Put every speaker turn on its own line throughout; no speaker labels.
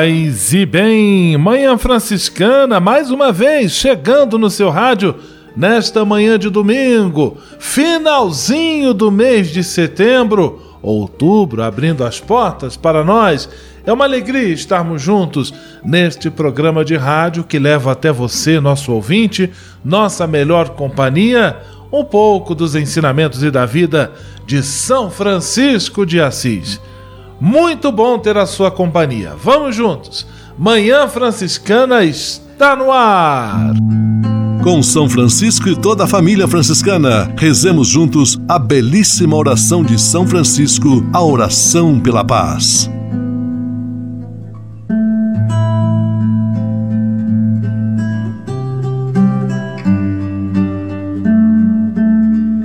Paz e bem, Manhã Franciscana, mais uma vez chegando no seu rádio nesta manhã de domingo, finalzinho do mês de setembro, outubro abrindo as portas para nós. É uma alegria estarmos juntos neste programa de rádio que leva até você, nosso ouvinte, nossa melhor companhia, um pouco dos ensinamentos e da vida de São Francisco de Assis. Muito bom ter a sua companhia. Vamos juntos. Manhã Franciscana está no ar.
Com São Francisco e toda a família franciscana, rezemos juntos a belíssima oração de São Francisco, a oração pela paz.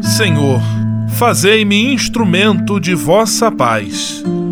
Senhor, fazei-me instrumento de vossa paz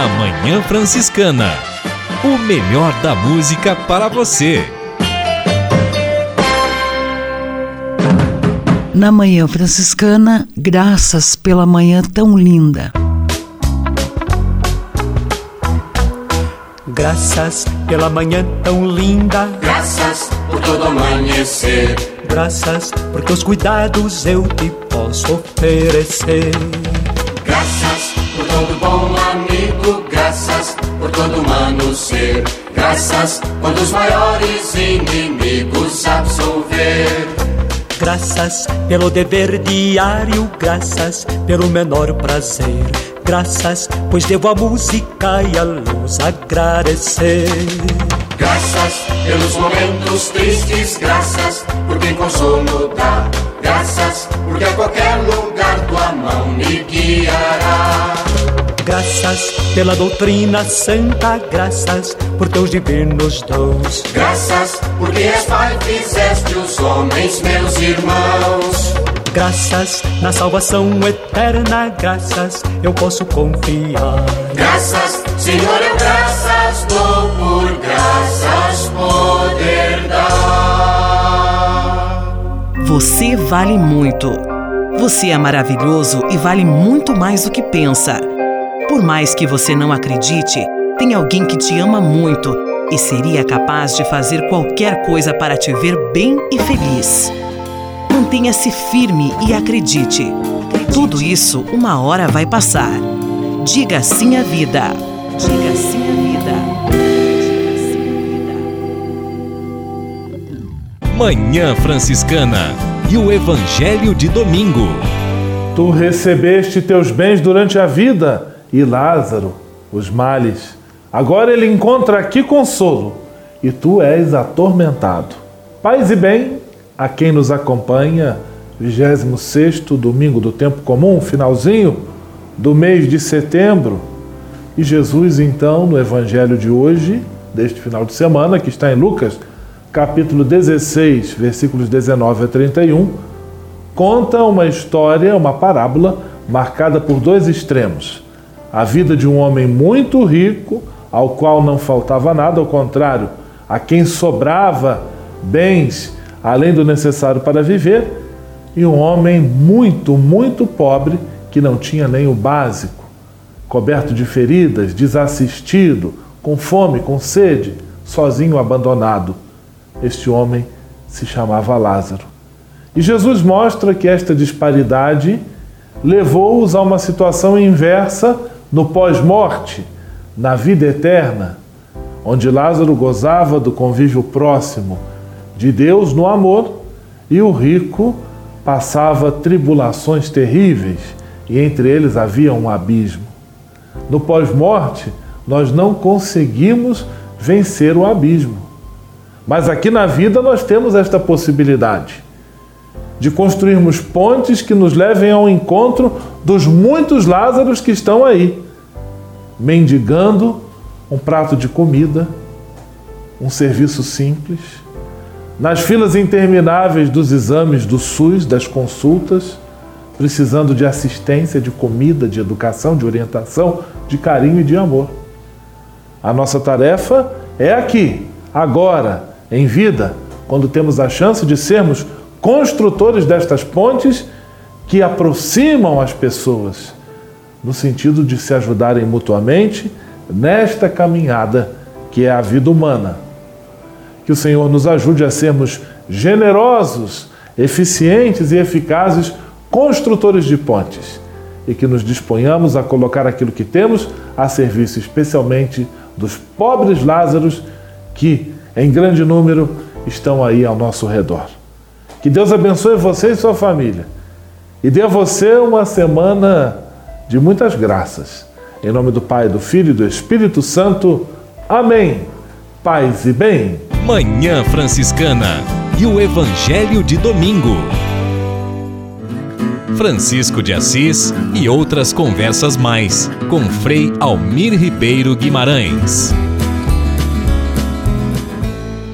Na Manhã Franciscana. O melhor da música para você.
Na Manhã Franciscana, graças pela manhã tão linda.
Graças pela manhã tão linda.
Graças por todo amanhecer.
Graças por teus cuidados eu te posso oferecer.
Graças amigo, graças por todo humano ser. Graças quando os maiores inimigos absolver.
Graças pelo dever diário, graças pelo menor prazer. Graças, pois devo a música e a luz agradecer.
Graças pelos momentos tristes, graças por quem consolo dá. Graças porque a qualquer lugar tua mão me guiará.
Graças pela doutrina santa, graças por teus divinos dons.
Graças porque és Pai, fizeste os homens meus irmãos.
Graças na salvação eterna, graças eu posso confiar.
Graças, Senhor, eu graças dou por graças poder dar.
Você vale muito. Você é maravilhoso e vale muito mais do que pensa. Por mais que você não acredite, tem alguém que te ama muito e seria capaz de fazer qualquer coisa para te ver bem e feliz. Mantenha-se firme e acredite. Tudo isso uma hora vai passar. Diga sim à vida. Diga sim à vida.
Manhã Franciscana e o Evangelho de Domingo.
Tu recebeste teus bens durante a vida e Lázaro os males. Agora ele encontra aqui consolo e tu és atormentado. Paz e bem a quem nos acompanha, 26 domingo do tempo comum, finalzinho do mês de setembro. E Jesus, então, no evangelho de hoje, deste final de semana, que está em Lucas, capítulo 16, versículos 19 a 31, conta uma história, uma parábola marcada por dois extremos a vida de um homem muito rico, ao qual não faltava nada, ao contrário, a quem sobrava bens além do necessário para viver, e um homem muito, muito pobre que não tinha nem o básico, coberto de feridas, desassistido, com fome, com sede, sozinho, abandonado. Este homem se chamava Lázaro. E Jesus mostra que esta disparidade levou-os a uma situação inversa no pós-morte, na vida eterna, onde Lázaro gozava do convívio próximo de Deus no amor e o rico passava tribulações terríveis e entre eles havia um abismo. No pós-morte, nós não conseguimos vencer o abismo. Mas aqui na vida nós temos esta possibilidade de construirmos pontes que nos levem ao encontro dos muitos Lázaros que estão aí, mendigando um prato de comida, um serviço simples, nas filas intermináveis dos exames do SUS, das consultas, precisando de assistência, de comida, de educação, de orientação, de carinho e de amor. A nossa tarefa é aqui, agora, em vida, quando temos a chance de sermos construtores destas pontes que aproximam as pessoas, no sentido de se ajudarem mutuamente nesta caminhada que é a vida humana. Que o Senhor nos ajude a sermos generosos, eficientes e eficazes construtores de pontes e que nos disponhamos a colocar aquilo que temos a serviço especialmente dos pobres Lázaros que, em grande número, estão aí ao nosso redor. Que Deus abençoe você e sua família e dê a você uma semana de muitas graças. Em nome do Pai, do Filho e do Espírito Santo. Amém. Paz e bem.
Manhã Franciscana e o Evangelho de Domingo. Francisco de Assis e outras conversas mais com Frei Almir Ribeiro Guimarães.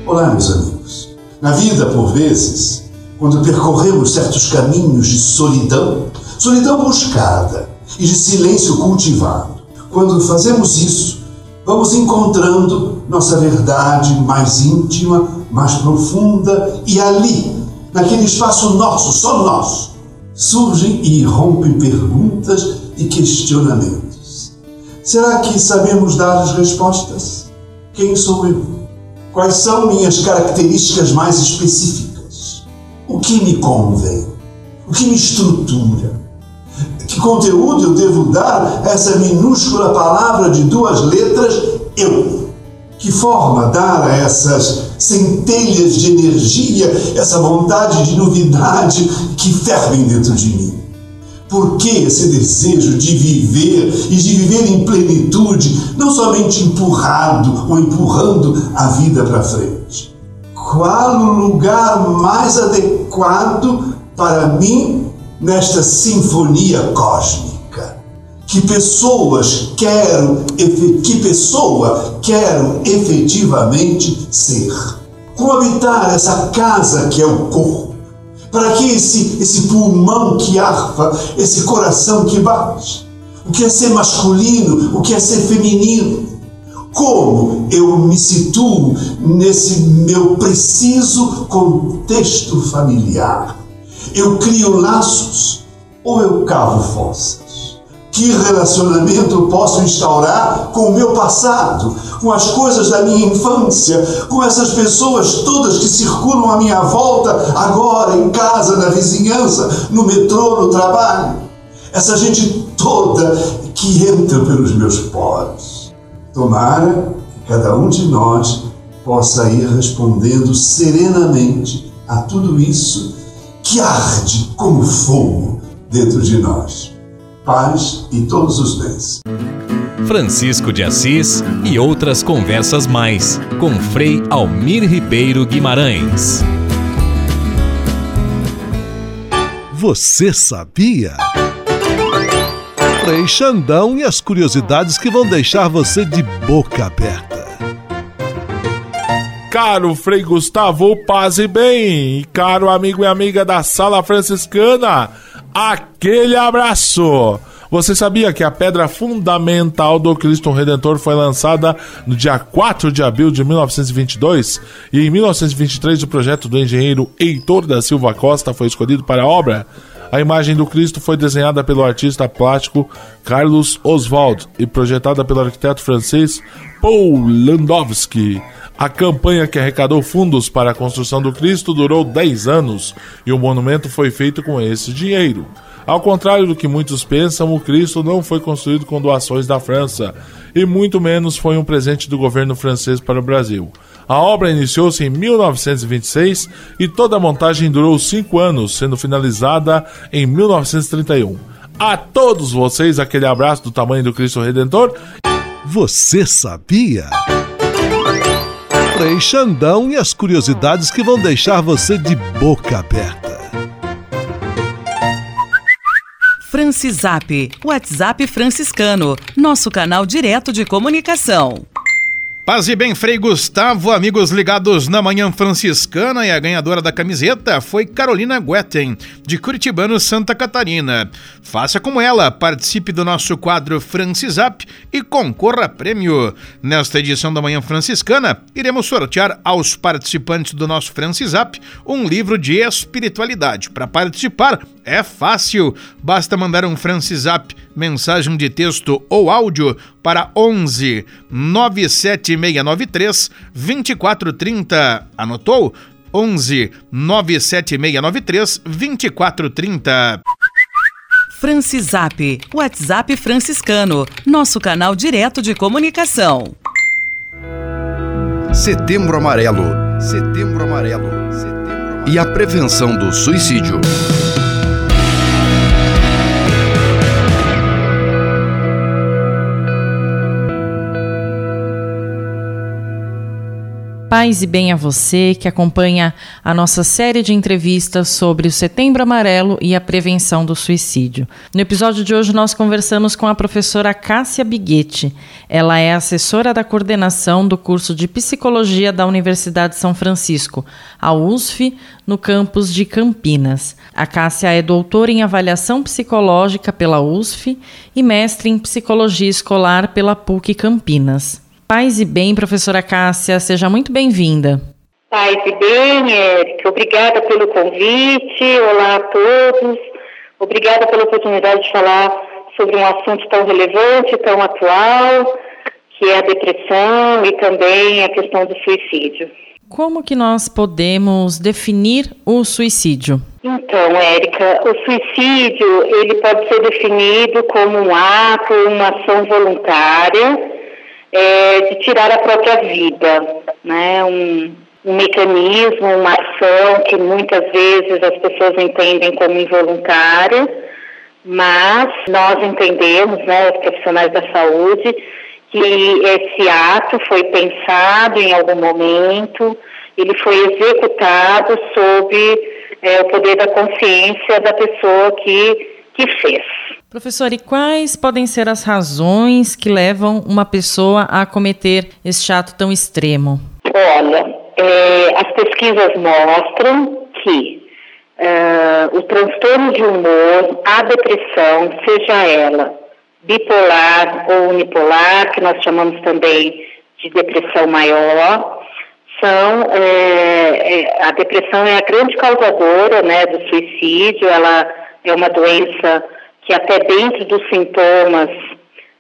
Olá, meus amigos. Na vida, por vezes, quando percorremos certos caminhos de solidão, solidão buscada e de silêncio cultivado, quando fazemos isso, vamos encontrando nossa verdade mais íntima, mais profunda e ali, naquele espaço nosso, só nosso, surgem e irrompem perguntas e questionamentos. Será que sabemos dar as respostas? Quem sou eu? Quais são minhas características mais específicas? O que me convém? O que me estrutura? Que conteúdo eu devo dar a essa minúscula palavra de duas letras, eu? Que forma dar a essas centelhas de energia, essa vontade de novidade que fervem dentro de mim? Por que esse desejo de viver e de viver em plenitude, não somente empurrado ou empurrando a vida para frente? Qual o lugar mais adequado para mim nesta sinfonia cósmica? Que pessoas quero, que pessoa quero efetivamente ser? Como habitar essa casa que é o corpo? Para que esse, esse pulmão que arfa, esse coração que bate? O que é ser masculino? O que é ser feminino? Como eu me situo nesse meu preciso contexto familiar? Eu crio laços ou eu cavo fossas? Que relacionamento posso instaurar com o meu passado, com as coisas da minha infância, com essas pessoas todas que circulam à minha volta, agora em casa, na vizinhança, no metrô, no trabalho? Essa gente toda que entra pelos meus poros. Tomara que cada um de nós possa ir respondendo serenamente a tudo isso que arde como fogo dentro de nós. Paz e todos os bens.
Francisco de Assis e outras conversas mais com Frei Almir Ribeiro Guimarães.
Você sabia? Frei Xandão e as curiosidades que vão deixar você de boca aberta
caro Frei Gustavo, paz e bem, caro amigo e amiga da Sala Franciscana, aquele abraço.
Você sabia que a pedra fundamental do Cristo Redentor foi lançada no dia 4 de abril de 1922 e em 1923 o projeto do engenheiro Heitor da Silva Costa foi escolhido para a obra? A imagem do Cristo foi desenhada pelo artista plástico Carlos Oswald e projetada pelo arquiteto francês Paul Landowski. A campanha que arrecadou fundos para a construção do Cristo durou 10 anos e o monumento foi feito com esse dinheiro. Ao contrário do que muitos pensam, o Cristo não foi construído com doações da França e muito menos foi um presente do governo francês para o Brasil. A obra iniciou-se em 1926 e toda a montagem durou cinco anos, sendo finalizada em 1931. A todos vocês, aquele abraço do tamanho do Cristo Redentor.
Você sabia? Frei Xandão e as curiosidades que vão deixar você de boca aberta.
Francisap, WhatsApp franciscano, nosso canal direto de comunicação.
Paz e bem, Frei Gustavo, amigos ligados na Manhã Franciscana e a ganhadora da camiseta foi Carolina Guetten, de Curitibano, Santa Catarina. Faça como ela, participe do nosso quadro Francisap e concorra a prêmio. Nesta edição da Manhã Franciscana, iremos sortear aos participantes do nosso Francisap um livro de espiritualidade. Para participar, é fácil, basta mandar um Francisap, mensagem de texto ou áudio para 11 97693 2430. Anotou? 11 97693 2430.
Francisap, WhatsApp franciscano, nosso canal direto de comunicação.
Setembro Amarelo. Setembro Amarelo. Setembro Amarelo. E a prevenção do suicídio.
Paz e bem a você que acompanha a nossa série de entrevistas sobre o Setembro Amarelo e a prevenção do suicídio. No episódio de hoje, nós conversamos com a professora Cássia Biguetti. Ela é assessora da coordenação do curso de Psicologia da Universidade de São Francisco, a USF, no campus de Campinas. A Cássia é doutora em avaliação psicológica pela USF e mestre em psicologia escolar pela PUC Campinas. Paz e bem, professora Cássia, seja muito bem-vinda.
Paz e bem, Érica, obrigada pelo convite, olá a todos, obrigada pela oportunidade de falar sobre um assunto tão relevante, tão atual, que é a depressão e também a questão do suicídio.
Como que nós podemos definir o suicídio?
Então, Érica, o suicídio ele pode ser definido como um ato, uma ação voluntária é, de tirar a própria vida, né? Um, um mecanismo, uma ação que muitas vezes as pessoas entendem como involuntária, mas nós entendemos, né, os profissionais da saúde, que esse ato foi pensado em algum momento, ele foi executado sob é, o poder da consciência da pessoa que, que fez.
Professor, e quais podem ser as razões que levam uma pessoa a cometer este ato tão extremo?
Olha, é, as pesquisas mostram que é, o transtorno de humor, a depressão, seja ela bipolar ou unipolar, que nós chamamos também de depressão maior, são é, a depressão é a grande causadora né, do suicídio, ela é uma doença que até dentro dos sintomas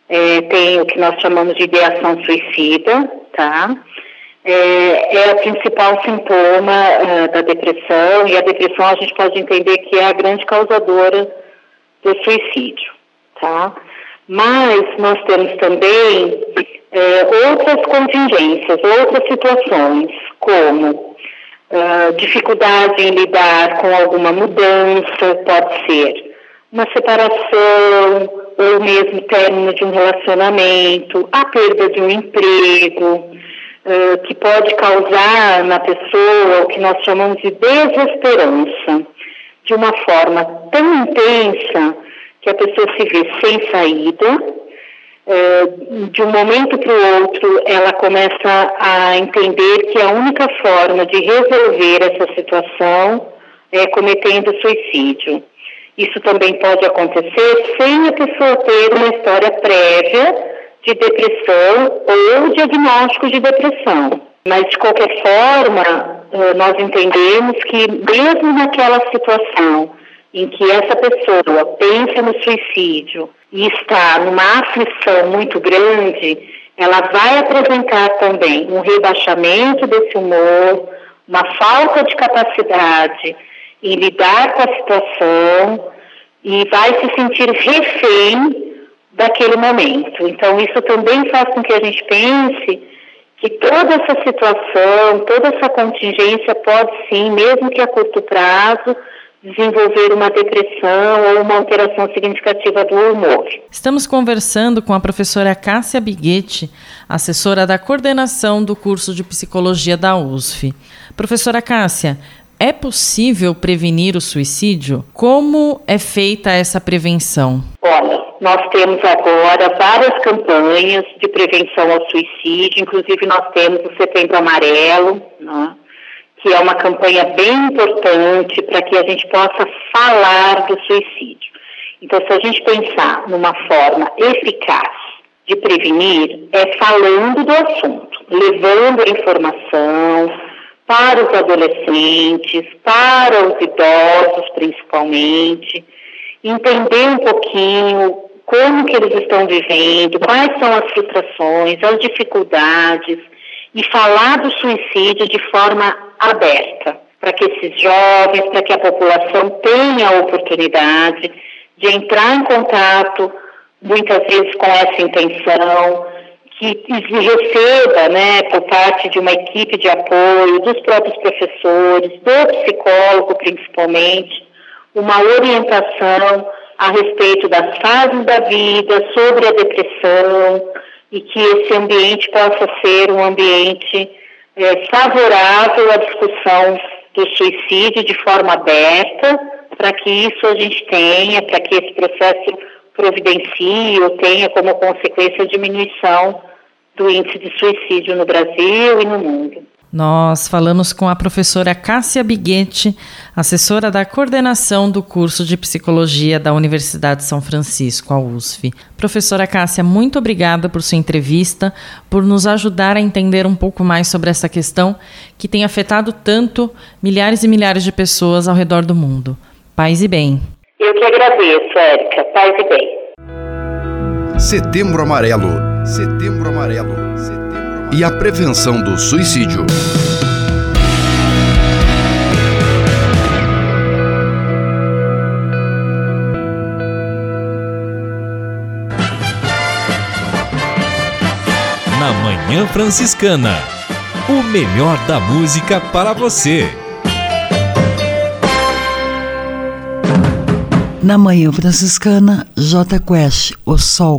é, tem o que nós chamamos de ideação suicida, tá? É, é o principal sintoma é, da depressão e a depressão a gente pode entender que é a grande causadora do suicídio, tá? Mas nós temos também é, outras contingências, outras situações, como uh, dificuldade em lidar com alguma mudança, pode ser uma separação ou mesmo término de um relacionamento, a perda de um emprego, uh, que pode causar na pessoa o que nós chamamos de desesperança, de uma forma tão intensa que a pessoa se vê sem saída, uh, de um momento para o outro ela começa a entender que a única forma de resolver essa situação é cometendo suicídio. Isso também pode acontecer sem a pessoa ter uma história prévia de depressão ou diagnóstico de depressão. Mas, de qualquer forma, eh, nós entendemos que, mesmo naquela situação em que essa pessoa pensa no suicídio e está numa aflição muito grande, ela vai apresentar também um rebaixamento desse humor, uma falta de capacidade em lidar com a situação e vai se sentir refém daquele momento. Então, isso também faz com que a gente pense que toda essa situação, toda essa contingência pode sim, mesmo que a curto prazo, desenvolver uma depressão ou uma alteração significativa do humor.
Estamos conversando com a professora Cássia Biguetti, assessora da coordenação do curso de psicologia da USF. Professora Cássia, é possível prevenir o suicídio? Como é feita essa prevenção?
Olha, nós temos agora várias campanhas de prevenção ao suicídio, inclusive nós temos o Setembro Amarelo, né, que é uma campanha bem importante para que a gente possa falar do suicídio. Então, se a gente pensar numa forma eficaz de prevenir, é falando do assunto, levando a informação para os adolescentes, para os idosos principalmente, entender um pouquinho como que eles estão vivendo, quais são as frustrações, as dificuldades e falar do suicídio de forma aberta, para que esses jovens, para que a população tenha a oportunidade de entrar em contato, muitas vezes com essa intenção, que receba, né, por parte de uma equipe de apoio, dos próprios professores, do psicólogo principalmente, uma orientação a respeito das fases da vida, sobre a depressão, e que esse ambiente possa ser um ambiente é, favorável à discussão do suicídio de forma aberta, para que isso a gente tenha, para que esse processo providencie ou tenha como consequência a diminuição do índice de suicídio no Brasil e no mundo.
Nós falamos com a professora Cássia Biguetti, assessora da coordenação do curso de psicologia da Universidade de São Francisco, a USF. Professora Cássia, muito obrigada por sua entrevista, por nos ajudar a entender um pouco mais sobre essa questão que tem afetado tanto milhares e milhares de pessoas ao redor do mundo. Paz e bem.
Eu que agradeço, Érica. Paz e bem.
Setembro Amarelo. Setembro Amarelo. Setembro Amarelo. E a prevenção do suicídio.
Na Manhã Franciscana. O melhor da música para você.
Na Manhã Franciscana, J Quest, O Sol.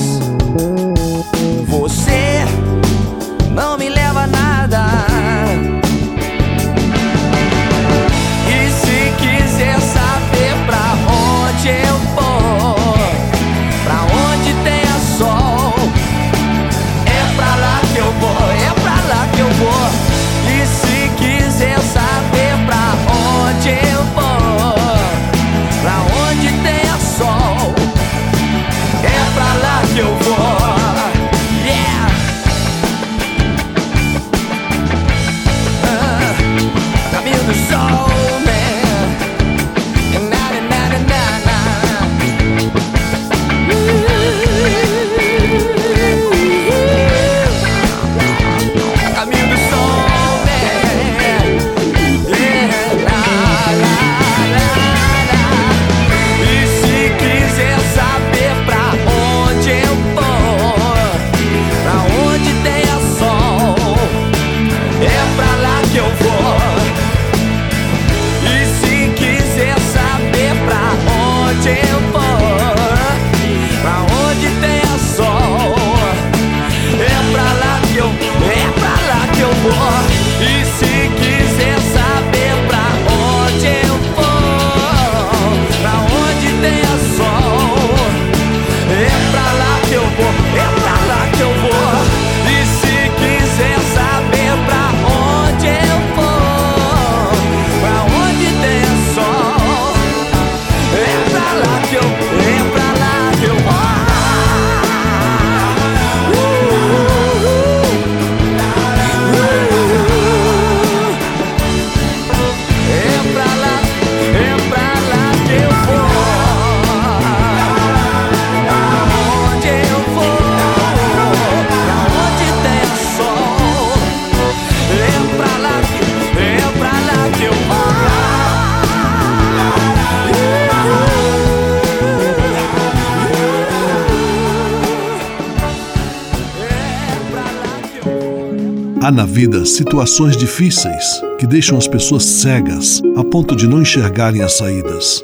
Na
vida situações difíceis que deixam as pessoas cegas a ponto de não enxergarem as saídas.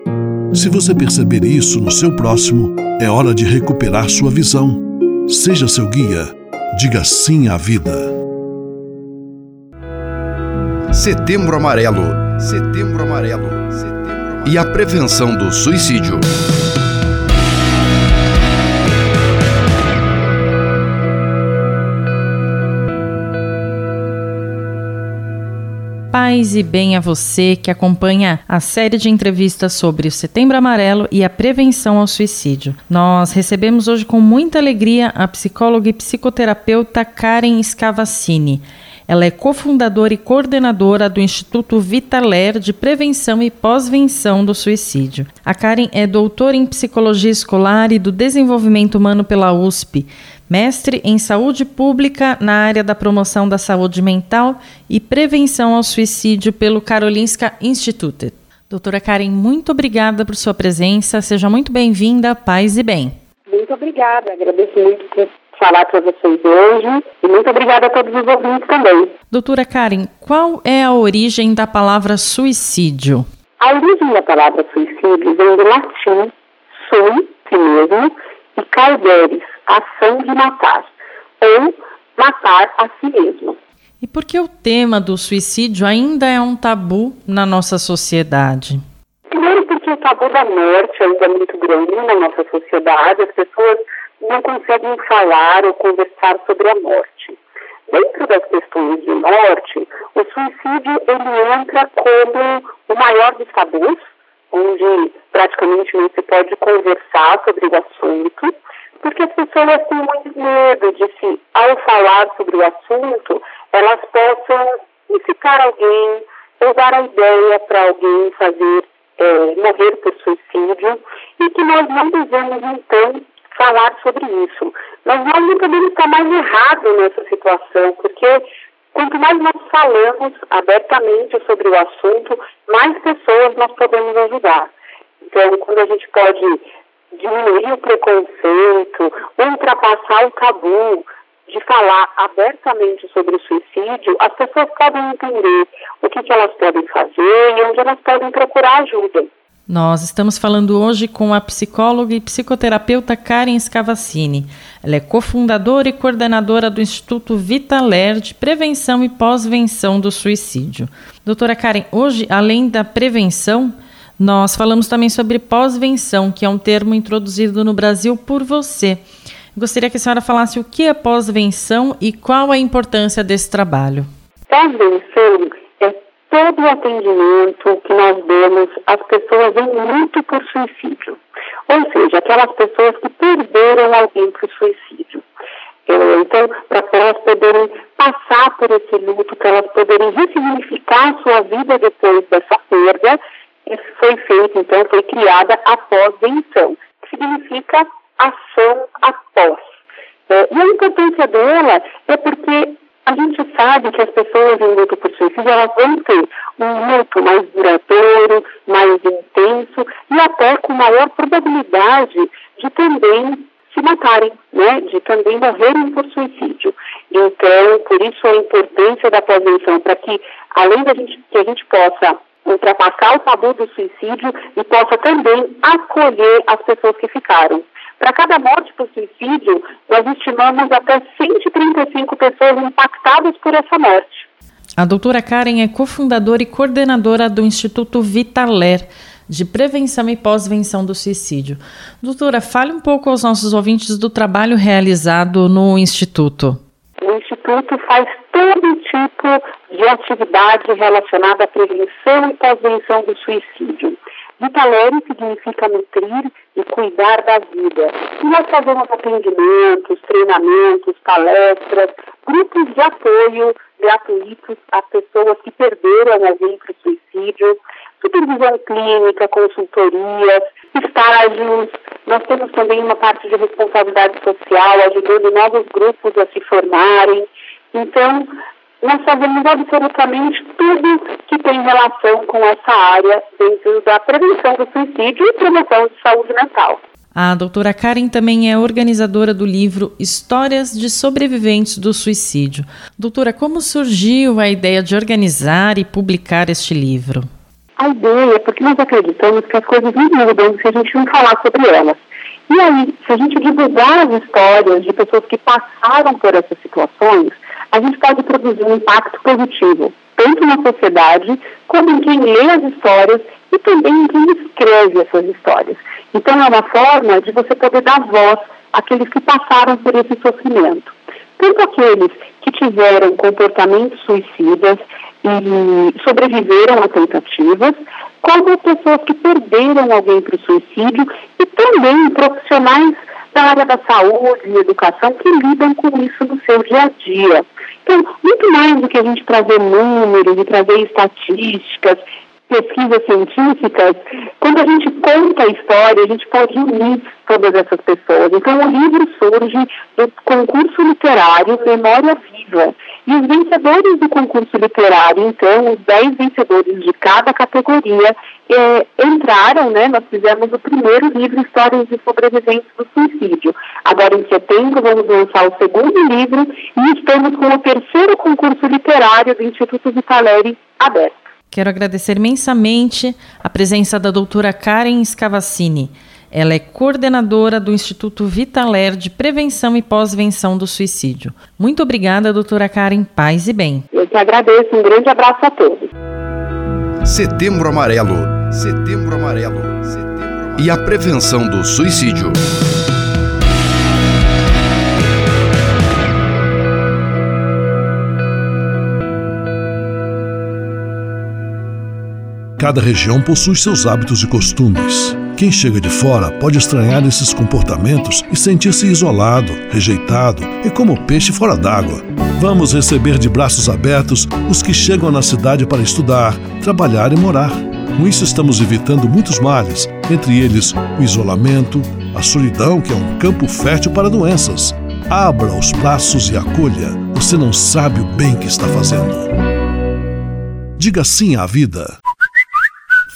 Se você perceber isso no seu próximo, é hora de recuperar sua visão. Seja seu guia. Diga sim à vida.
Setembro Amarelo. Setembro Amarelo. Setembro Amarelo. E a prevenção do suicídio.
Paz e bem a você que acompanha a série de entrevistas sobre o Setembro Amarelo e a prevenção ao suicídio. Nós recebemos hoje com muita alegria a psicóloga e psicoterapeuta Karen Scavacini. Ela é cofundadora e coordenadora do Instituto Vitaler de Prevenção e Pós-Venção do Suicídio. A Karen é doutora em Psicologia Escolar e do Desenvolvimento Humano pela USP, mestre em Saúde Pública na área da promoção da saúde mental e prevenção ao suicídio pelo Karolinska Institute. Doutora Karen, muito obrigada por sua presença. Seja muito bem-vinda, paz e bem.
Muito obrigada, agradeço muito por falar para vocês hoje e muito obrigada a todos os ouvintes também.
Doutora Karen, qual é a origem da palavra suicídio?
A origem da palavra suicídio vem do latim sui, si mesmo, e cauderes, ação de matar, ou matar a si mesmo.
E por que o tema do suicídio ainda é um tabu na nossa sociedade?
Primeiro porque o tabu da morte ainda é muito grande na nossa sociedade, as pessoas não conseguem falar ou conversar sobre a morte. Dentro das questões de morte, o suicídio ele entra como o maior dos tabus, onde praticamente não se pode conversar sobre o assunto, porque as pessoas têm muito medo de se, ao falar sobre o assunto, elas possam incitar alguém ou dar a ideia para alguém fazer é, morrer por suicídio e que nós não devemos então falar sobre isso. Mas nós não podemos estar mais errados nessa situação, porque quanto mais nós falamos abertamente sobre o assunto, mais pessoas nós podemos ajudar. Então, quando a gente pode diminuir o preconceito, ultrapassar o tabu de falar abertamente sobre o suicídio, as pessoas podem entender o que, que elas podem fazer e onde elas podem procurar ajuda.
Nós estamos falando hoje com a psicóloga e psicoterapeuta Karen Scavacini. Ela é cofundadora e coordenadora do Instituto Vitaler de Prevenção e Pós-Venção do Suicídio. Doutora Karen, hoje, além da prevenção, nós falamos também sobre pós-venção, que é um termo introduzido no Brasil por você. Gostaria que a senhora falasse o que é pós-venção e qual a importância desse trabalho.
Pós-venção é todo o atendimento que nós damos às pessoas em luto por suicídio. Ou seja, aquelas pessoas que perderam alguém o suicídio. Então, para elas poderem passar por esse luto, para elas poderem ressignificar a sua vida depois dessa perda, isso foi feito, então, foi criada a pós-venção, que significa ação após. É, e a importância dela é porque a gente sabe que as pessoas em luto por suicídio elas vão ter um luto mais duradouro, mais intenso e até com maior probabilidade de também se matarem, né, de também morrerem por suicídio. Então, por isso a importância da prevenção, para que, além da gente, que a gente possa ultrapassar o tabu do suicídio e possa também acolher as pessoas que ficaram. Para cada morte por suicídio, nós estimamos até 135 pessoas impactadas por essa morte.
A doutora Karen é cofundadora e coordenadora do Instituto Vitaler, de Prevenção e Pós-Venção do Suicídio. Doutora, fale um pouco aos nossos ouvintes do trabalho realizado no Instituto.
O Instituto faz todo tipo de atividade relacionada à prevenção e pós-venção do suicídio. Vitalere significa nutrir e cuidar da vida. E nós fazemos atendimentos, treinamentos, palestras, grupos de apoio gratuitos a pessoas que perderam alguém para o suicídio, supervisão clínica, consultorias, estágios. Nós temos também uma parte de responsabilidade social, ajudando novos grupos a se formarem. Então, nós fazemos absolutamente tudo que tem relação com essa área dentro da prevenção do suicídio e promoção de saúde mental.
A doutora Karen também é organizadora do livro Histórias de Sobreviventes do Suicídio. Doutora, como surgiu a ideia de organizar e publicar este livro?
A ideia é porque nós acreditamos que as coisas não mudam se a gente não falar sobre elas. E aí, se a gente divulgar as histórias de pessoas que passaram por essas situações, a gente pode produzir um impacto positivo, tanto na sociedade, como em quem lê as histórias e também em quem escreve essas histórias. Então, é uma forma de você poder dar voz àqueles que passaram por esse sofrimento. Tanto aqueles que tiveram comportamentos suicidas e sobreviveram a tentativas, como pessoas que perderam alguém para o suicídio e também profissionais da área da saúde e educação que lidam com isso no seu dia a dia. Então, muito mais do que a gente trazer números e trazer estatísticas, pesquisas científicas, quando a gente conta a história, a gente pode unir todas essas pessoas. Então, o livro surge do concurso literário Memória Viva. E os vencedores do concurso literário, então, os 10 vencedores de cada categoria, eh, entraram, né? Nós fizemos o primeiro livro, Histórias de Sobreviventes do Suicídio. Agora, em setembro, vamos lançar o segundo livro e estamos com o terceiro concurso literário do Instituto Vitaleri aberto.
Quero agradecer imensamente a presença da doutora Karen Scavacini. Ela é coordenadora do Instituto Vitaler de Prevenção e Pós-Venção do Suicídio. Muito obrigada, doutora Karen. Paz e bem.
Eu que agradeço. Um grande abraço a todos.
Setembro Amarelo. Setembro Amarelo. Setembro Amarelo. E a prevenção do suicídio.
Cada região possui seus hábitos e costumes. Quem chega de fora pode estranhar esses comportamentos e sentir-se isolado, rejeitado e como peixe fora d'água. Vamos receber de braços abertos os que chegam na cidade para estudar, trabalhar e morar. Com isso, estamos evitando muitos males, entre eles o isolamento, a solidão, que é um campo fértil para doenças. Abra os braços e acolha. Você não sabe o bem que está fazendo. Diga sim à vida.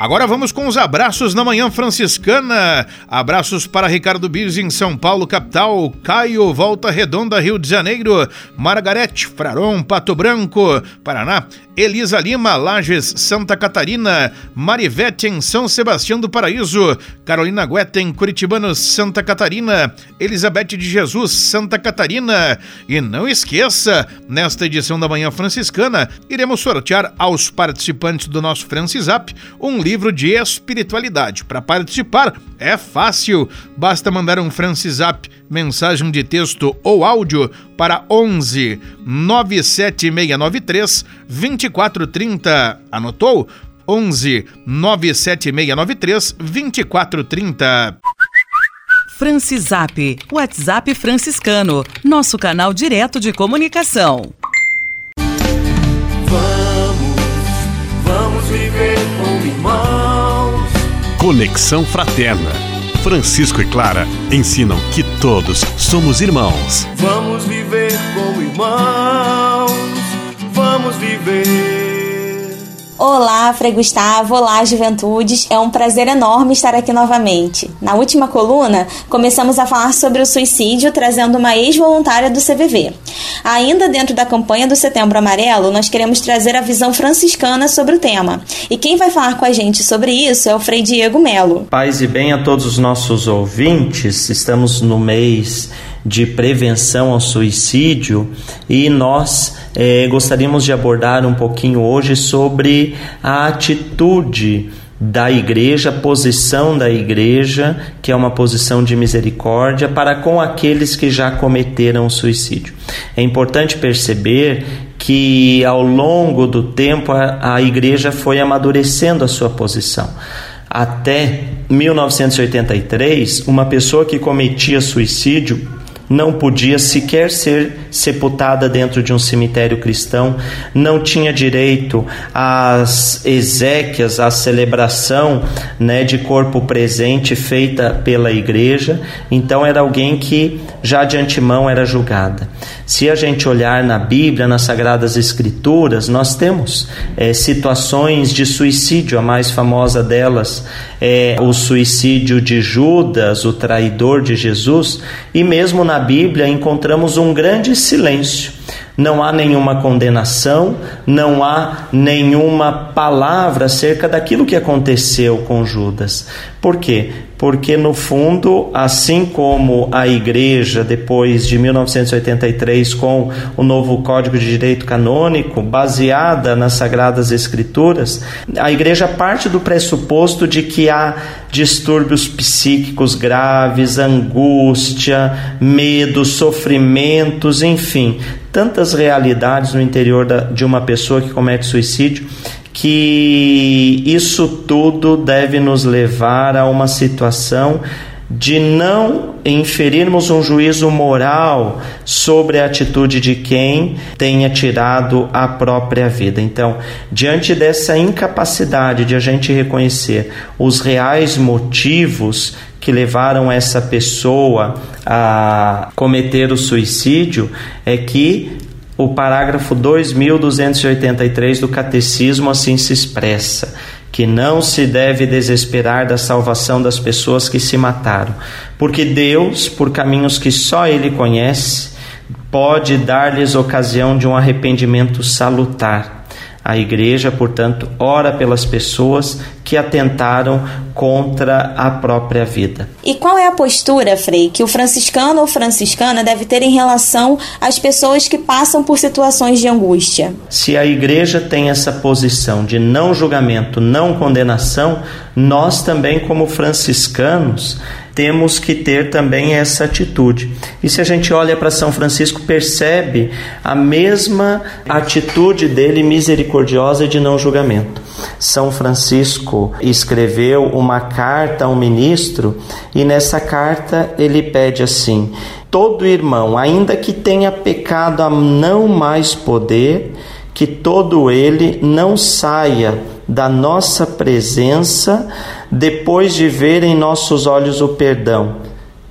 Agora vamos com os abraços na manhã franciscana. Abraços para Ricardo Bires em São Paulo, capital. Caio, Volta Redonda, Rio de Janeiro. Margarete, Fraron, Pato Branco, Paraná. Elisa Lima, Lages, Santa Catarina. Marivete em São Sebastião do Paraíso. Carolina Guetta em Curitibano, Santa Catarina. Elizabeth de Jesus, Santa Catarina. E não esqueça, nesta edição da Manhã Franciscana, iremos sortear aos participantes do nosso Francisap um livro livro de espiritualidade. Para participar é fácil, basta mandar um Francisap, mensagem de texto ou áudio para 11 97693 2430. Anotou? 11 97693 2430.
Francisap, WhatsApp franciscano, nosso canal direto de comunicação.
Conexão Fraterna. Francisco e Clara ensinam que todos somos irmãos.
Vamos viver como irmãos. Vamos viver
Olá, Frei Gustavo, olá, Juventudes. É um prazer enorme estar aqui novamente. Na última coluna, começamos a falar sobre o suicídio, trazendo uma ex-voluntária do CVV. Ainda dentro da campanha do Setembro Amarelo, nós queremos trazer a visão franciscana sobre o tema. E quem vai falar com a gente sobre isso é o Frei Diego Melo.
Paz e bem a todos os nossos ouvintes. Estamos no mês de prevenção ao suicídio e nós é, gostaríamos de abordar um pouquinho hoje sobre a atitude da igreja, posição da igreja, que é uma posição de misericórdia para com aqueles que já cometeram suicídio. É importante perceber que ao longo do tempo a, a igreja foi amadurecendo a sua posição. Até 1983, uma pessoa que cometia suicídio não podia sequer ser sepultada dentro de um cemitério cristão, não tinha direito às exéquias, à celebração né, de corpo presente feita pela igreja, então era alguém que já de antemão era julgada. Se a gente olhar na Bíblia, nas Sagradas Escrituras, nós temos é, situações de suicídio, a mais famosa delas é o suicídio de Judas, o traidor de Jesus, e mesmo na Bíblia encontramos um grande silêncio. Não há nenhuma condenação, não há nenhuma palavra acerca daquilo que aconteceu com Judas. Por quê? Porque, no fundo, assim como a igreja, depois de 1983, com o novo Código de Direito Canônico, baseada nas Sagradas Escrituras, a igreja parte do pressuposto de que há distúrbios psíquicos graves, angústia, medo, sofrimentos, enfim, tantas realidades no interior da, de uma pessoa que comete suicídio que isso tudo deve nos levar a uma situação de não inferirmos um juízo moral sobre a atitude de quem tenha tirado a própria vida. Então, diante dessa incapacidade de a gente reconhecer os reais motivos que levaram essa pessoa a cometer o suicídio, é que o parágrafo 2283 do Catecismo assim se expressa: que não se deve desesperar da salvação das pessoas que se mataram, porque Deus, por caminhos que só Ele conhece, pode dar-lhes ocasião de um arrependimento salutar. A igreja, portanto, ora pelas pessoas que atentaram contra a própria vida.
E qual é a postura, Frei, que o franciscano ou franciscana deve ter em relação às pessoas que passam por situações de angústia?
Se a igreja tem essa posição de não julgamento, não condenação, nós também, como franciscanos, temos que ter também essa atitude. E se a gente olha para São Francisco, percebe a mesma atitude dele misericordiosa e de não julgamento. São Francisco escreveu uma carta a um ministro e nessa carta ele pede assim: todo irmão, ainda que tenha pecado a não mais poder, que todo ele não saia da nossa presença depois de ver em nossos olhos o perdão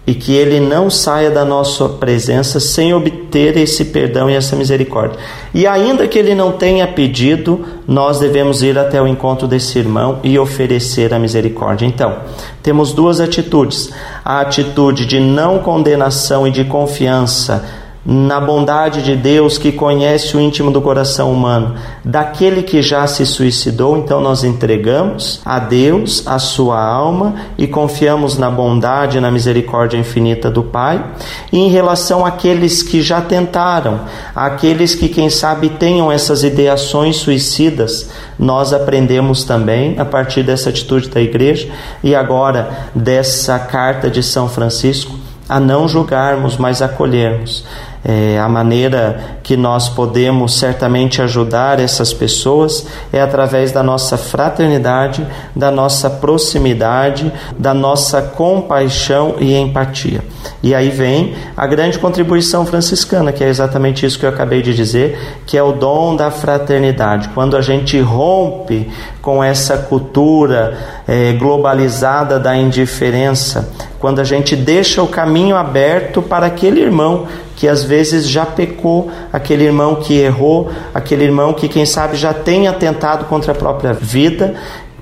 e que ele não saia da nossa presença sem obter ter esse perdão e essa misericórdia. E ainda que ele não tenha pedido, nós devemos ir até o encontro desse irmão e oferecer a misericórdia. Então, temos duas atitudes: a atitude de não condenação e de confiança na bondade de Deus que conhece o íntimo do coração humano, daquele que já se suicidou, então nós entregamos a Deus a sua alma e confiamos na bondade e na misericórdia infinita do Pai. E em relação àqueles que já tentaram, aqueles que quem sabe tenham essas ideações suicidas, nós aprendemos também a partir dessa atitude da igreja e agora dessa carta de São Francisco a não julgarmos, mas acolhermos é, a maneira que nós podemos certamente ajudar essas pessoas é através da nossa fraternidade, da nossa proximidade, da nossa compaixão e empatia. E aí vem a grande contribuição franciscana, que é exatamente isso que eu acabei de dizer, que é o dom da fraternidade. Quando a gente rompe com essa cultura é, globalizada da indiferença, quando a gente deixa o caminho aberto para aquele irmão que às vezes já pecou, aquele irmão que errou, aquele irmão que, quem sabe, já tem atentado contra a própria vida,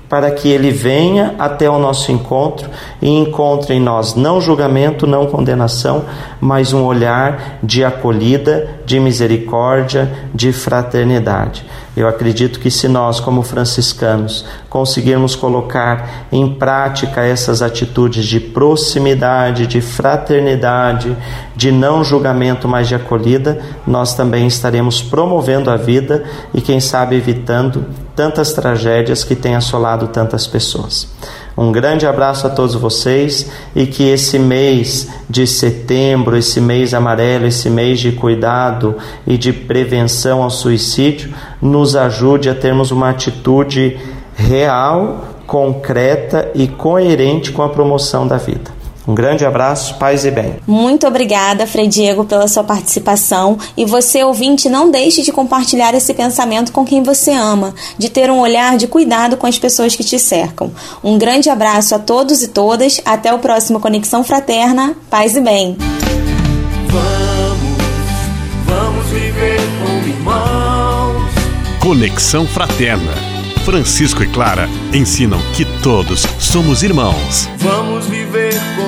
para que ele venha até o nosso encontro e encontre em nós não julgamento, não condenação, mas um olhar de acolhida, de misericórdia, de fraternidade. Eu acredito que se nós, como franciscanos, conseguirmos colocar em prática essas atitudes de proximidade, de fraternidade, de não julgamento, mas de acolhida, nós também estaremos promovendo a vida e, quem sabe, evitando tantas tragédias que têm assolado tantas pessoas. Um grande abraço a todos vocês e que esse mês de setembro, esse mês amarelo, esse mês de cuidado e de prevenção ao suicídio, nos ajude a termos uma atitude real, concreta e coerente com a promoção da vida. Um grande abraço, paz e bem.
Muito obrigada, Frei Diego, pela sua participação. E você, ouvinte, não deixe de compartilhar esse pensamento com quem você ama, de ter um olhar de cuidado com as pessoas que te cercam. Um grande abraço a todos e todas. Até o próximo Conexão Fraterna. Paz e bem.
Vamos, vamos viver como irmãos.
Conexão Fraterna. Francisco e Clara ensinam que todos somos irmãos.
Vamos viver como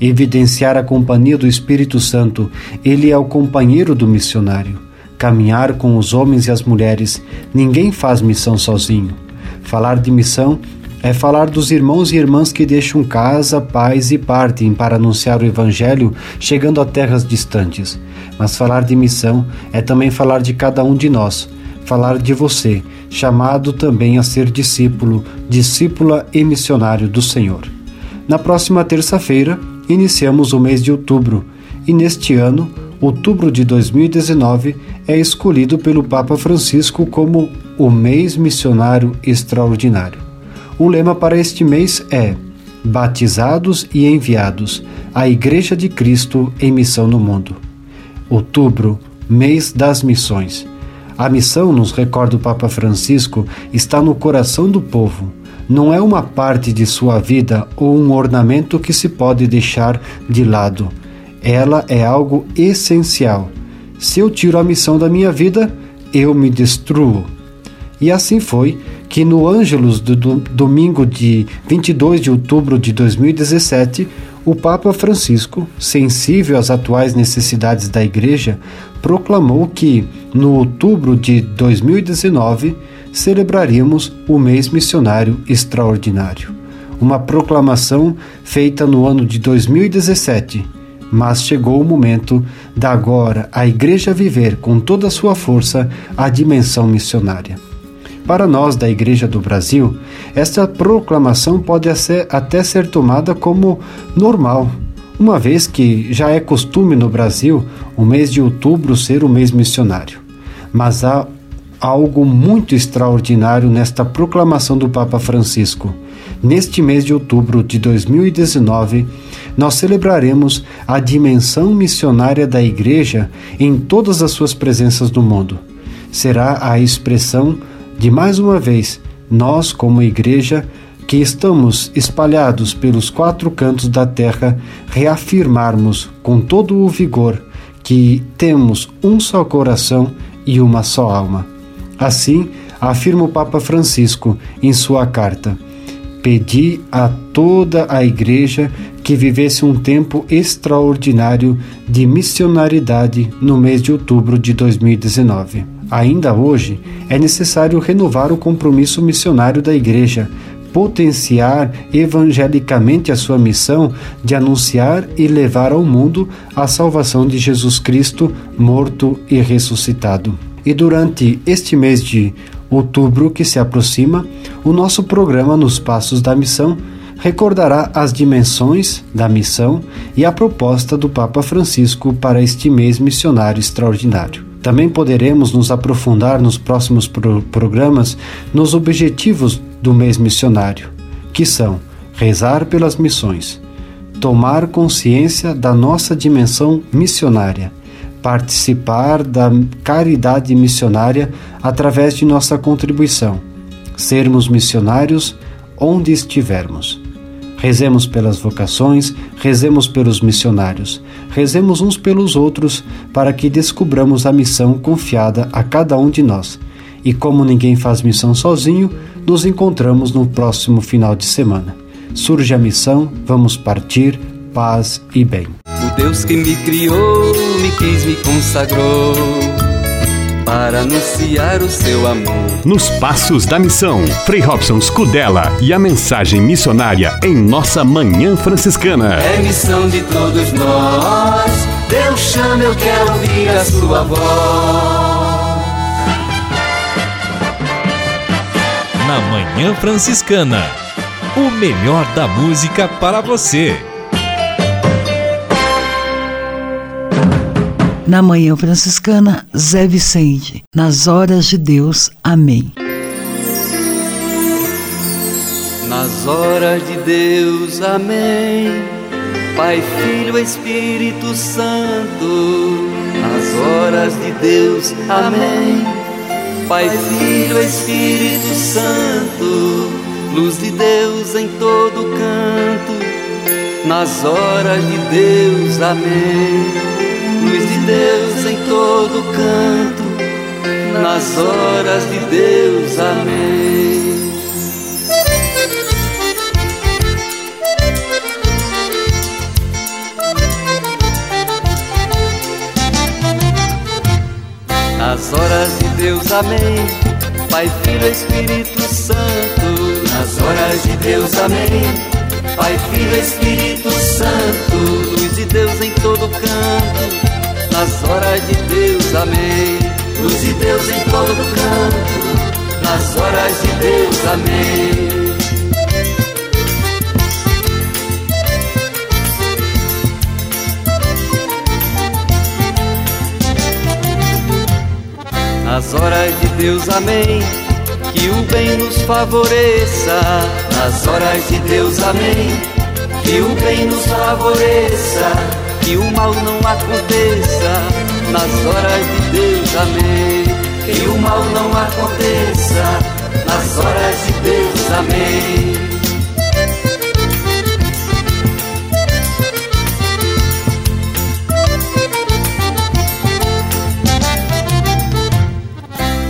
evidenciar a companhia do Espírito Santo, ele é o companheiro do missionário, caminhar com os homens e as mulheres, ninguém faz missão sozinho. Falar de missão é falar dos irmãos e irmãs que deixam casa, pais e partem para anunciar o Evangelho, chegando a terras distantes. Mas falar de missão é também falar de cada um de nós, falar de você, chamado também a ser discípulo, discípula e missionário do Senhor. Na próxima terça-feira, iniciamos o mês de outubro, e neste ano, outubro de 2019, é escolhido pelo Papa Francisco como o mês missionário extraordinário. O lema para este mês é Batizados e Enviados a Igreja de Cristo em Missão no Mundo. Outubro, mês das missões. A missão, nos recorda o Papa Francisco, está no coração do povo. Não é uma parte de sua vida ou um ornamento que se pode deixar de lado. Ela é algo essencial. Se eu tiro a missão da minha vida, eu me destruo. E assim foi que no Ângelus do, do domingo de 22 de outubro de 2017, o Papa Francisco, sensível às atuais necessidades da Igreja, proclamou que, no outubro de 2019, celebraríamos o mês missionário extraordinário. Uma proclamação feita no ano de 2017, mas chegou o momento da agora a Igreja viver com toda a sua força a dimensão missionária. Para nós da Igreja do Brasil, esta proclamação pode até ser tomada como normal, uma vez que já é costume no Brasil o mês de outubro ser o mês missionário. Mas há algo muito extraordinário nesta proclamação do Papa Francisco. Neste mês de outubro de 2019, nós celebraremos a dimensão missionária da Igreja em todas as suas presenças no mundo. Será a expressão de mais uma vez nós, como Igreja, que estamos espalhados pelos quatro cantos da terra, reafirmarmos com todo o vigor que temos um só coração e uma só alma. Assim, afirma o Papa Francisco em sua carta: Pedi a toda a Igreja que vivesse um tempo extraordinário de missionaridade no mês de outubro de 2019. Ainda hoje, é necessário renovar o compromisso missionário da Igreja, potenciar evangelicamente a sua missão de anunciar e levar ao mundo a salvação de Jesus Cristo, morto e ressuscitado. E durante este mês de outubro que se aproxima, o nosso programa Nos Passos da Missão recordará as dimensões da missão e a proposta do Papa Francisco para este mês missionário extraordinário. Também poderemos nos aprofundar nos próximos pro programas nos objetivos do mês missionário, que são rezar pelas missões, tomar consciência da nossa dimensão missionária, participar da caridade missionária através de nossa contribuição, sermos missionários onde estivermos. Rezemos pelas vocações, rezemos pelos missionários, rezemos uns pelos outros para que descubramos a missão confiada a cada um de nós. E como ninguém faz missão sozinho, nos encontramos no próximo final de semana. Surge a missão, vamos partir, paz e bem.
Deus que me criou, me quis, me consagrou para anunciar o seu amor.
Nos Passos da Missão, Frei Robson Scudella e a mensagem missionária em nossa Manhã Franciscana.
É missão de todos nós, Deus chama, eu quero ouvir a sua voz.
Na Manhã Franciscana, o melhor da música para você.
Na Manhã Franciscana, Zé Vicente. Nas horas de Deus. Amém.
Nas horas de Deus. Amém. Pai, Filho, Espírito Santo. Nas horas de Deus. Amém. Pai, Filho, Espírito Santo. Luz de Deus em todo canto. Nas horas de Deus. Amém luz de Deus em todo canto, nas horas de Deus, amém. Nas horas de Deus, amém. Pai, Filho, Espírito Santo. Nas horas de Deus, amém. Pai, Filho, Espírito Santo. Luz de Deus em todo canto nas horas de Deus, amém. Luz de Deus em todo canto, nas horas de Deus, amém. Nas horas de Deus, amém. Que o bem nos favoreça. Nas horas de Deus, amém. Que o bem nos favoreça que o mal não aconteça nas horas de Deus, amém. Que o mal não aconteça nas horas de Deus, amém.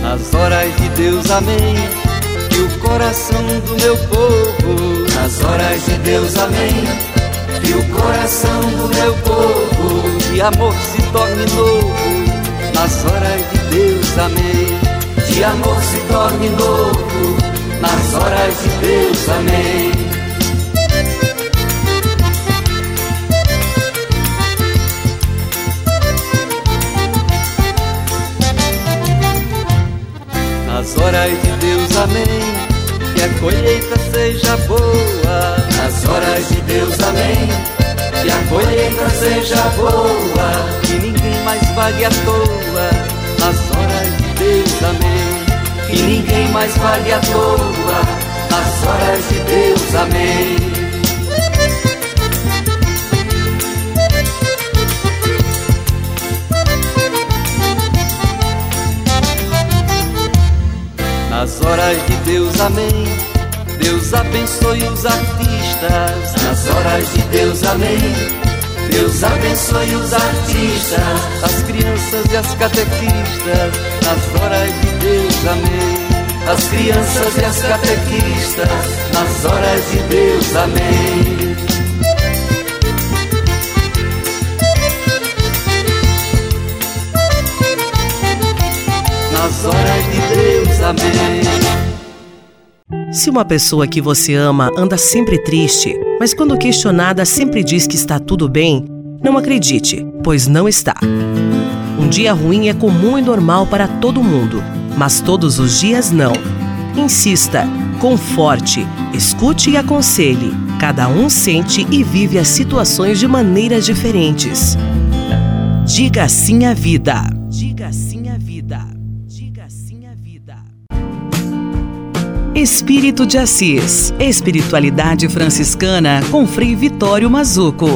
Nas horas de Deus, amém. Que o coração do meu povo, nas horas de Deus, amém que o coração do meu povo de amor se torne novo. Nas horas de Deus, amém. De amor se torne novo. Nas horas de Deus, amém. Nas horas de Deus, amém. Que a colheita seja boa. Nas horas de Deus, amém. Que a colheita seja boa. Que ninguém mais vague à toa. Nas horas de Deus, amém. Que ninguém mais vague à toa. Nas horas de Deus, amém. Nas horas de Deus, amém. Deus abençoe os artistas. Nas horas de Deus, amém. Deus abençoe os artistas, as crianças e as catequistas. Nas horas de Deus, amém. As crianças e as catequistas. Nas horas de Deus, amém. Nas horas de Deus, amém.
Se uma pessoa que você ama anda sempre triste, mas quando questionada sempre diz que está tudo bem, não acredite, pois não está. Um dia ruim é comum e normal para todo mundo, mas todos os dias não. Insista, conforte, escute e aconselhe. Cada um sente e vive as situações de maneiras diferentes. Diga sim à vida. Espírito de Assis. Espiritualidade franciscana com Frei Vitório Mazuco.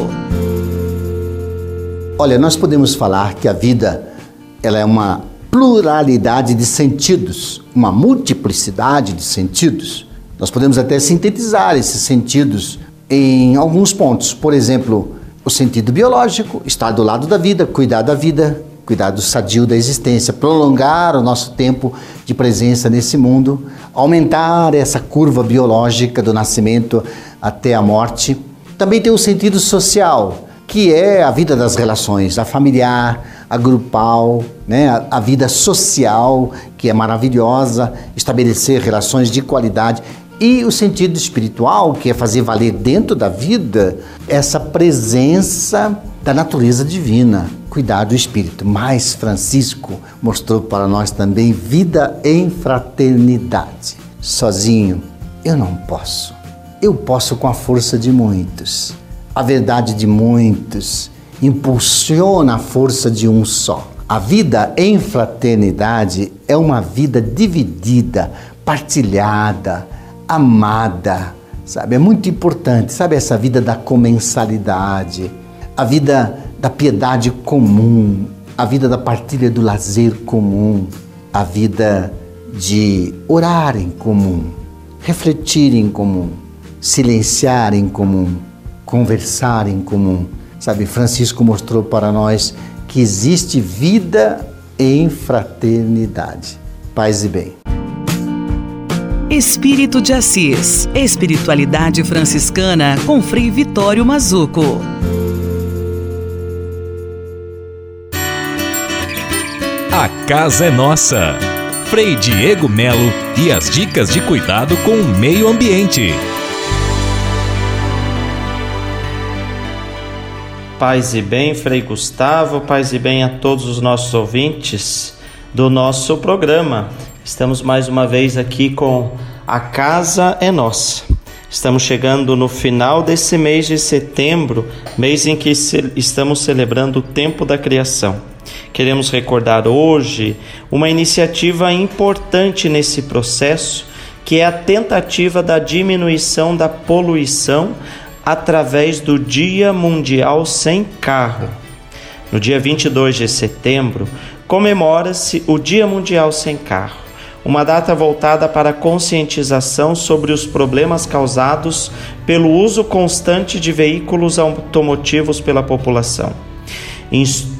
Olha, nós podemos falar que a vida ela é uma pluralidade de sentidos, uma multiplicidade de sentidos. Nós podemos até sintetizar esses sentidos em alguns pontos. Por exemplo, o sentido biológico, estar do lado da vida, cuidar da vida, cuidar do sadio da existência, prolongar o nosso tempo de presença nesse mundo, aumentar essa curva biológica do nascimento até a morte. Também tem o sentido social, que é a vida das relações, a familiar, a grupal, né? a vida social, que é maravilhosa, estabelecer relações de qualidade. E o sentido espiritual, que é fazer valer dentro da vida essa presença da natureza divina, cuidar do espírito. Mas Francisco mostrou para nós também vida em fraternidade. Sozinho, eu não posso. Eu posso com a força de muitos. A verdade de muitos impulsiona a força de um só. A vida em fraternidade é uma vida dividida, partilhada, amada, sabe? É muito importante, sabe? Essa vida da comensalidade, a vida da piedade comum, a vida da partilha do lazer comum, a vida de orar em comum, refletir em comum, silenciar em comum, conversar em comum. Sabe, Francisco mostrou para nós que existe vida em fraternidade. Paz e bem.
Espírito de Assis. Espiritualidade franciscana com Frei Vitório Mazuco.
Casa é nossa. Frei Diego Melo e as dicas de cuidado com o meio ambiente.
Paz e bem, Frei Gustavo, paz e bem a todos os nossos ouvintes do nosso programa. Estamos mais uma vez aqui com A Casa é Nossa. Estamos chegando no final desse mês de setembro, mês em que estamos celebrando o tempo da criação. Queremos recordar hoje uma iniciativa importante nesse processo, que é a tentativa da diminuição da poluição através do Dia Mundial Sem Carro. No dia 22 de setembro, comemora-se o Dia Mundial Sem Carro, uma data voltada para a conscientização sobre os problemas causados pelo uso constante de veículos automotivos pela população.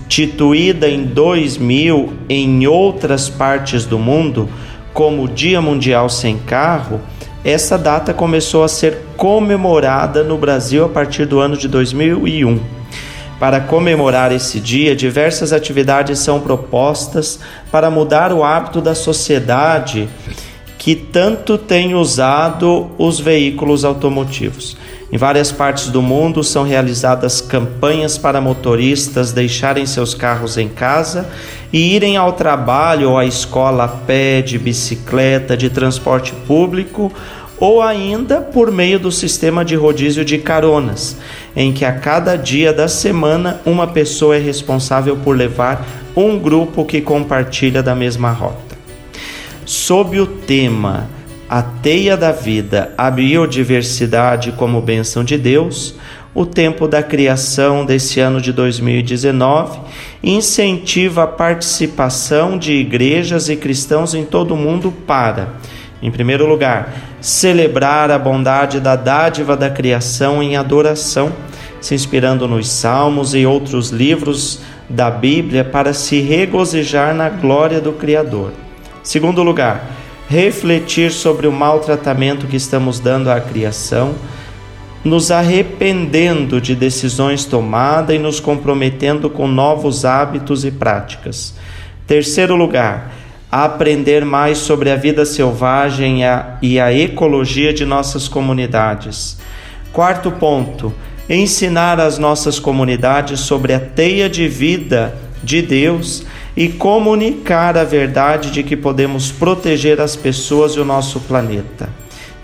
Instituída em 2000 em outras partes do mundo como Dia Mundial Sem Carro, essa data começou a ser comemorada no Brasil a partir do ano de 2001. Para comemorar esse dia, diversas atividades são propostas para mudar o hábito da sociedade que tanto tem usado os veículos automotivos. Em várias partes do mundo são realizadas campanhas para motoristas deixarem seus carros em casa e irem ao trabalho ou à escola a pé, de bicicleta, de transporte público ou ainda por meio do sistema de rodízio de caronas, em que a cada dia da semana uma pessoa é responsável por levar um grupo que compartilha da mesma rota. Sob o tema a teia da vida, a biodiversidade como bênção de Deus, o tempo da criação desse ano de 2019 incentiva a participação de igrejas e cristãos em todo o mundo para, em primeiro lugar, celebrar a bondade da dádiva da criação em adoração, se inspirando nos Salmos e outros livros da Bíblia para se regozijar na glória do Criador. Segundo lugar, refletir sobre o maltratamento que estamos dando à criação, nos arrependendo de decisões tomadas e nos comprometendo com novos hábitos e práticas. Terceiro lugar, aprender mais sobre a vida selvagem e a ecologia de nossas comunidades. Quarto ponto, ensinar as nossas comunidades sobre a teia de vida de Deus e comunicar a verdade de que podemos proteger as pessoas e o nosso planeta.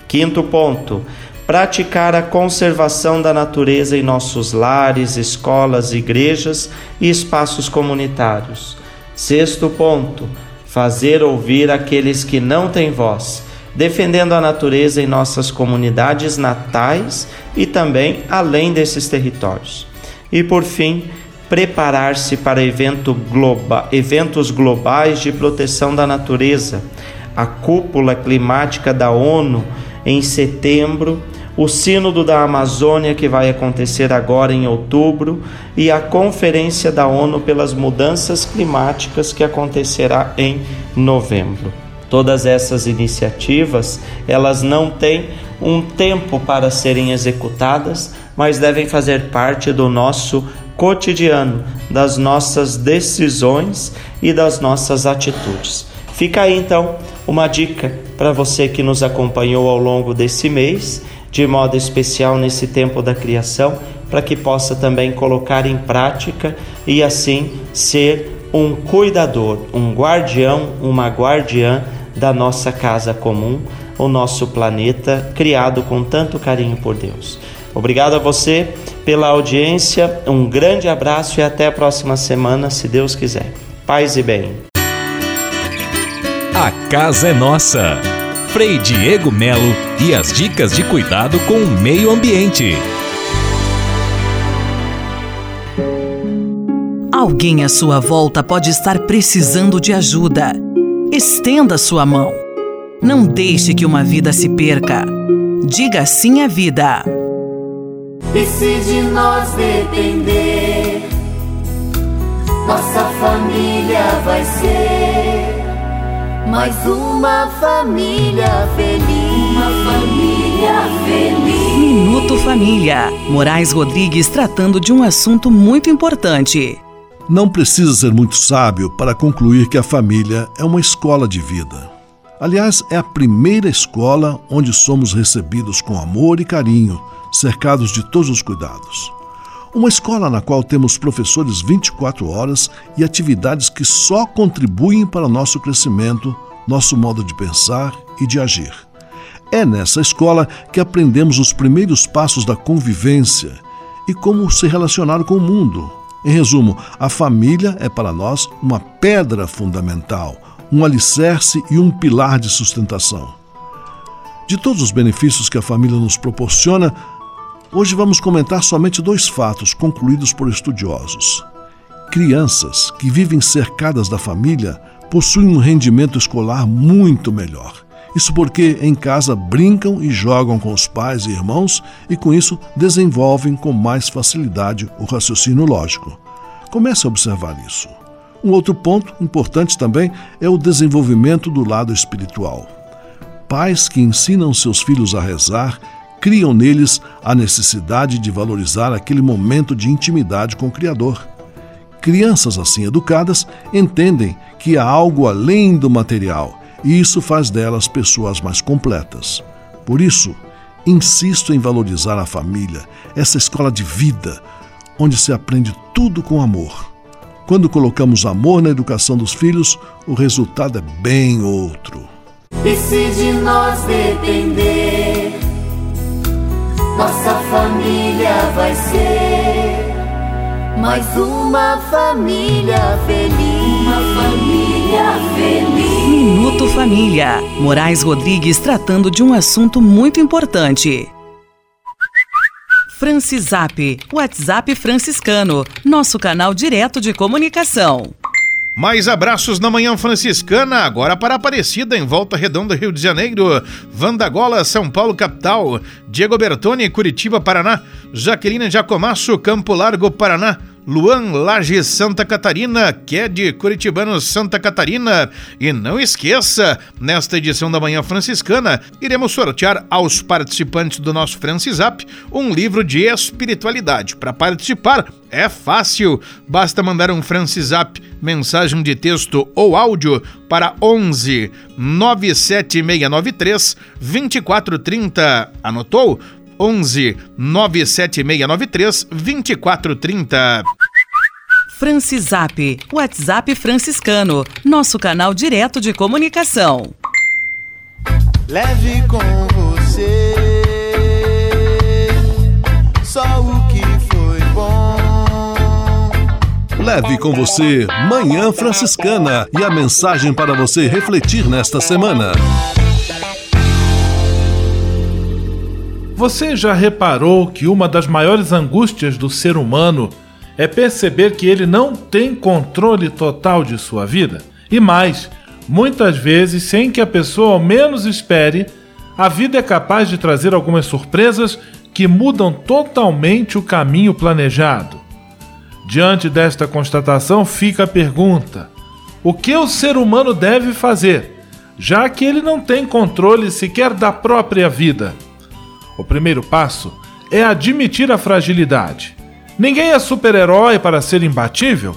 Quinto ponto, praticar a conservação da natureza em nossos lares, escolas, igrejas e espaços comunitários. Sexto ponto, fazer ouvir aqueles que não têm voz, defendendo a natureza em nossas comunidades natais e também além desses territórios. E por fim, preparar-se para evento globa, eventos globais de proteção da natureza, a cúpula climática da ONU em setembro, o Sínodo da Amazônia que vai acontecer agora em outubro e a Conferência da ONU pelas Mudanças Climáticas que acontecerá em novembro. Todas essas iniciativas, elas não têm um tempo para serem executadas, mas devem fazer parte do nosso cotidiano, das nossas decisões e das nossas atitudes. Fica aí então uma dica para você que nos acompanhou ao longo desse mês, de modo especial nesse tempo da criação, para que possa também colocar em prática e assim ser um cuidador, um guardião, uma guardiã da nossa casa comum, o nosso planeta criado com tanto carinho por Deus. Obrigado a você pela audiência, um grande abraço e até a próxima semana, se Deus quiser. Paz e bem.
A casa é nossa. Frei Diego Melo e as dicas de cuidado com o meio ambiente.
Alguém à sua volta pode estar precisando de ajuda. Estenda sua mão. Não deixe que uma vida se perca. Diga sim à vida.
E se de nós depender, nossa família vai ser mais uma família feliz. Uma família feliz.
Minuto Família. Moraes Rodrigues tratando de um assunto muito importante.
Não precisa ser muito sábio para concluir que a família é uma escola de vida. Aliás, é a primeira escola onde somos recebidos com amor e carinho cercados de todos os cuidados. Uma escola na qual temos professores 24 horas e atividades que só contribuem para nosso crescimento, nosso modo de pensar e de agir. É nessa escola que aprendemos os primeiros passos da convivência e como se relacionar com o mundo. Em resumo, a família é para nós uma pedra fundamental, um alicerce e um pilar de sustentação. De todos os benefícios que a família nos proporciona, Hoje vamos comentar somente dois fatos concluídos por estudiosos. Crianças que vivem cercadas da família possuem um rendimento escolar muito melhor. Isso porque em casa brincam e jogam com os pais e irmãos e com isso desenvolvem com mais facilidade o raciocínio lógico. Comece a observar isso. Um outro ponto importante também é o desenvolvimento do lado espiritual. Pais que ensinam seus filhos a rezar criam neles a necessidade de valorizar aquele momento de intimidade com o Criador. Crianças assim educadas entendem que há algo além do material e isso faz delas pessoas mais completas. Por isso, insisto em valorizar a família, essa escola de vida, onde se aprende tudo com amor. Quando colocamos amor na educação dos filhos, o resultado é bem outro.
E se de nós depender, nossa família vai ser mais uma família feliz. Uma família feliz.
Minuto Família. Moraes Rodrigues tratando de um assunto muito importante. Francisap, WhatsApp franciscano, nosso canal direto de comunicação.
Mais abraços na Manhã Franciscana, agora para Aparecida, em Volta Redonda, Rio de Janeiro. Vandagola, São Paulo, capital. Diego Bertoni, Curitiba, Paraná. Jaqueline Jacomasso, Campo Largo, Paraná. Luan Lages Santa Catarina, que é de Curitibano Santa Catarina. E não esqueça, nesta edição da Manhã Franciscana, iremos sortear aos participantes do nosso Francisap um livro de espiritualidade. Para participar é fácil, basta mandar um Francisap, mensagem de texto ou áudio para 11 97693 2430. Anotou? 11 97693 2430.
Francisap, WhatsApp franciscano, nosso canal direto de comunicação.
Leve com você só o que foi bom.
Leve com você Manhã Franciscana e a mensagem para você refletir nesta semana.
Você já reparou que uma das maiores angústias do ser humano é perceber que ele não tem controle total de sua vida? E mais, muitas vezes, sem que a pessoa ao menos espere, a vida é capaz de trazer algumas surpresas que mudam totalmente o caminho planejado. Diante desta constatação, fica a pergunta: o que o ser humano deve fazer, já que ele não tem controle sequer da própria vida? O primeiro passo é admitir a fragilidade. Ninguém é super-herói para ser imbatível.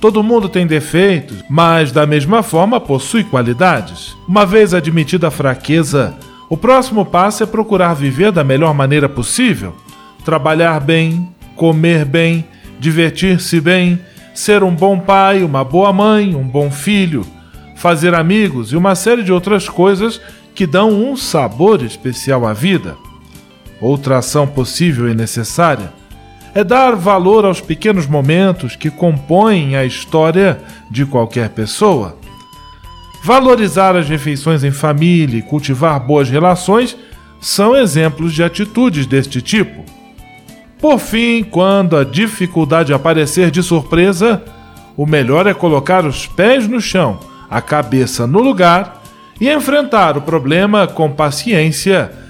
Todo mundo tem defeitos, mas da mesma forma possui qualidades. Uma vez admitida a fraqueza, o próximo passo é procurar viver da melhor maneira possível. Trabalhar bem, comer bem, divertir-se bem, ser um bom pai, uma boa mãe, um bom filho, fazer amigos e uma série de outras coisas que dão um sabor especial à vida. Outra ação possível e necessária é dar valor aos pequenos momentos que compõem a história de qualquer pessoa. Valorizar as refeições em família e cultivar boas relações são exemplos de atitudes deste tipo. Por fim, quando a dificuldade aparecer de surpresa, o melhor é colocar os pés no chão, a cabeça no lugar e enfrentar o problema com paciência